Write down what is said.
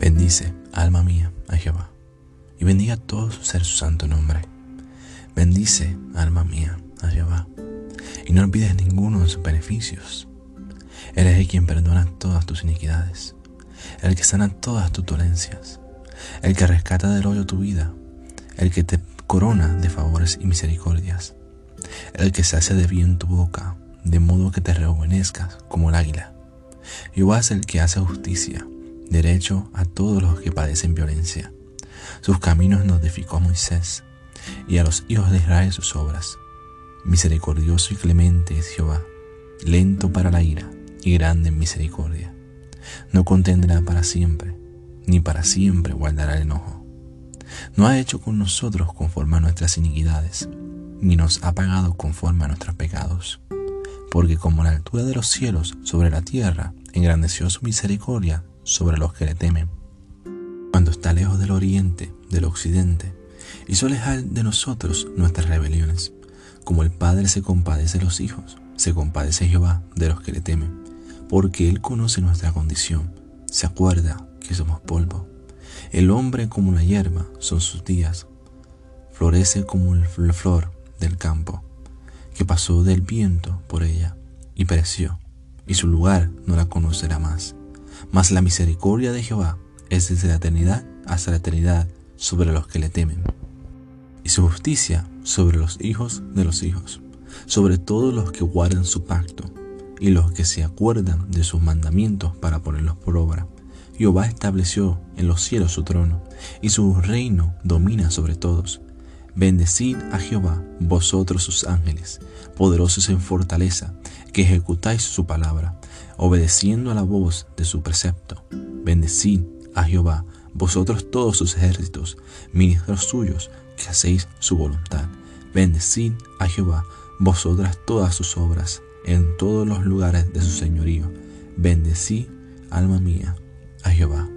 Bendice, alma mía, a Jehová, y bendiga todo su ser su santo nombre. Bendice, alma mía, a Jehová, y no olvides ninguno de sus beneficios. Él es el quien perdona todas tus iniquidades, el que sana todas tus dolencias, el que rescata del hoyo tu vida, el que te corona de favores y misericordias, el que se hace de bien tu boca, de modo que te rejuvenezcas como el águila. Jehová es el que hace justicia, derecho a todos los que padecen violencia. Sus caminos notificó a Moisés y a los hijos de Israel sus obras. Misericordioso y clemente es Jehová, lento para la ira y grande en misericordia. No contendrá para siempre, ni para siempre guardará el enojo. No ha hecho con nosotros conforme a nuestras iniquidades, ni nos ha pagado conforme a nuestros pecados. Porque como la altura de los cielos sobre la tierra, engrandeció su misericordia sobre los que le temen. Cuando está lejos del oriente, del occidente, hizo alejar de nosotros nuestras rebeliones. Como el Padre se compadece de los hijos, se compadece Jehová de los que le temen, porque Él conoce nuestra condición, se acuerda que somos polvo. El hombre como la hierba son sus días, florece como la flor del campo, que pasó del viento por ella y pereció, y su lugar no la conocerá más. Mas la misericordia de Jehová es desde la eternidad hasta la eternidad sobre los que le temen, y su justicia sobre los hijos de los hijos, sobre todos los que guardan su pacto y los que se acuerdan de sus mandamientos para ponerlos por obra. Jehová estableció en los cielos su trono, y su reino domina sobre todos. Bendecid a Jehová, vosotros sus ángeles, poderosos en fortaleza, que ejecutáis su palabra, obedeciendo a la voz de su precepto. Bendecid a Jehová, vosotros todos sus ejércitos, ministros suyos, que hacéis su voluntad. Bendecid a Jehová, vosotras todas sus obras, en todos los lugares de su señorío. Bendecid, alma mía, a Jehová.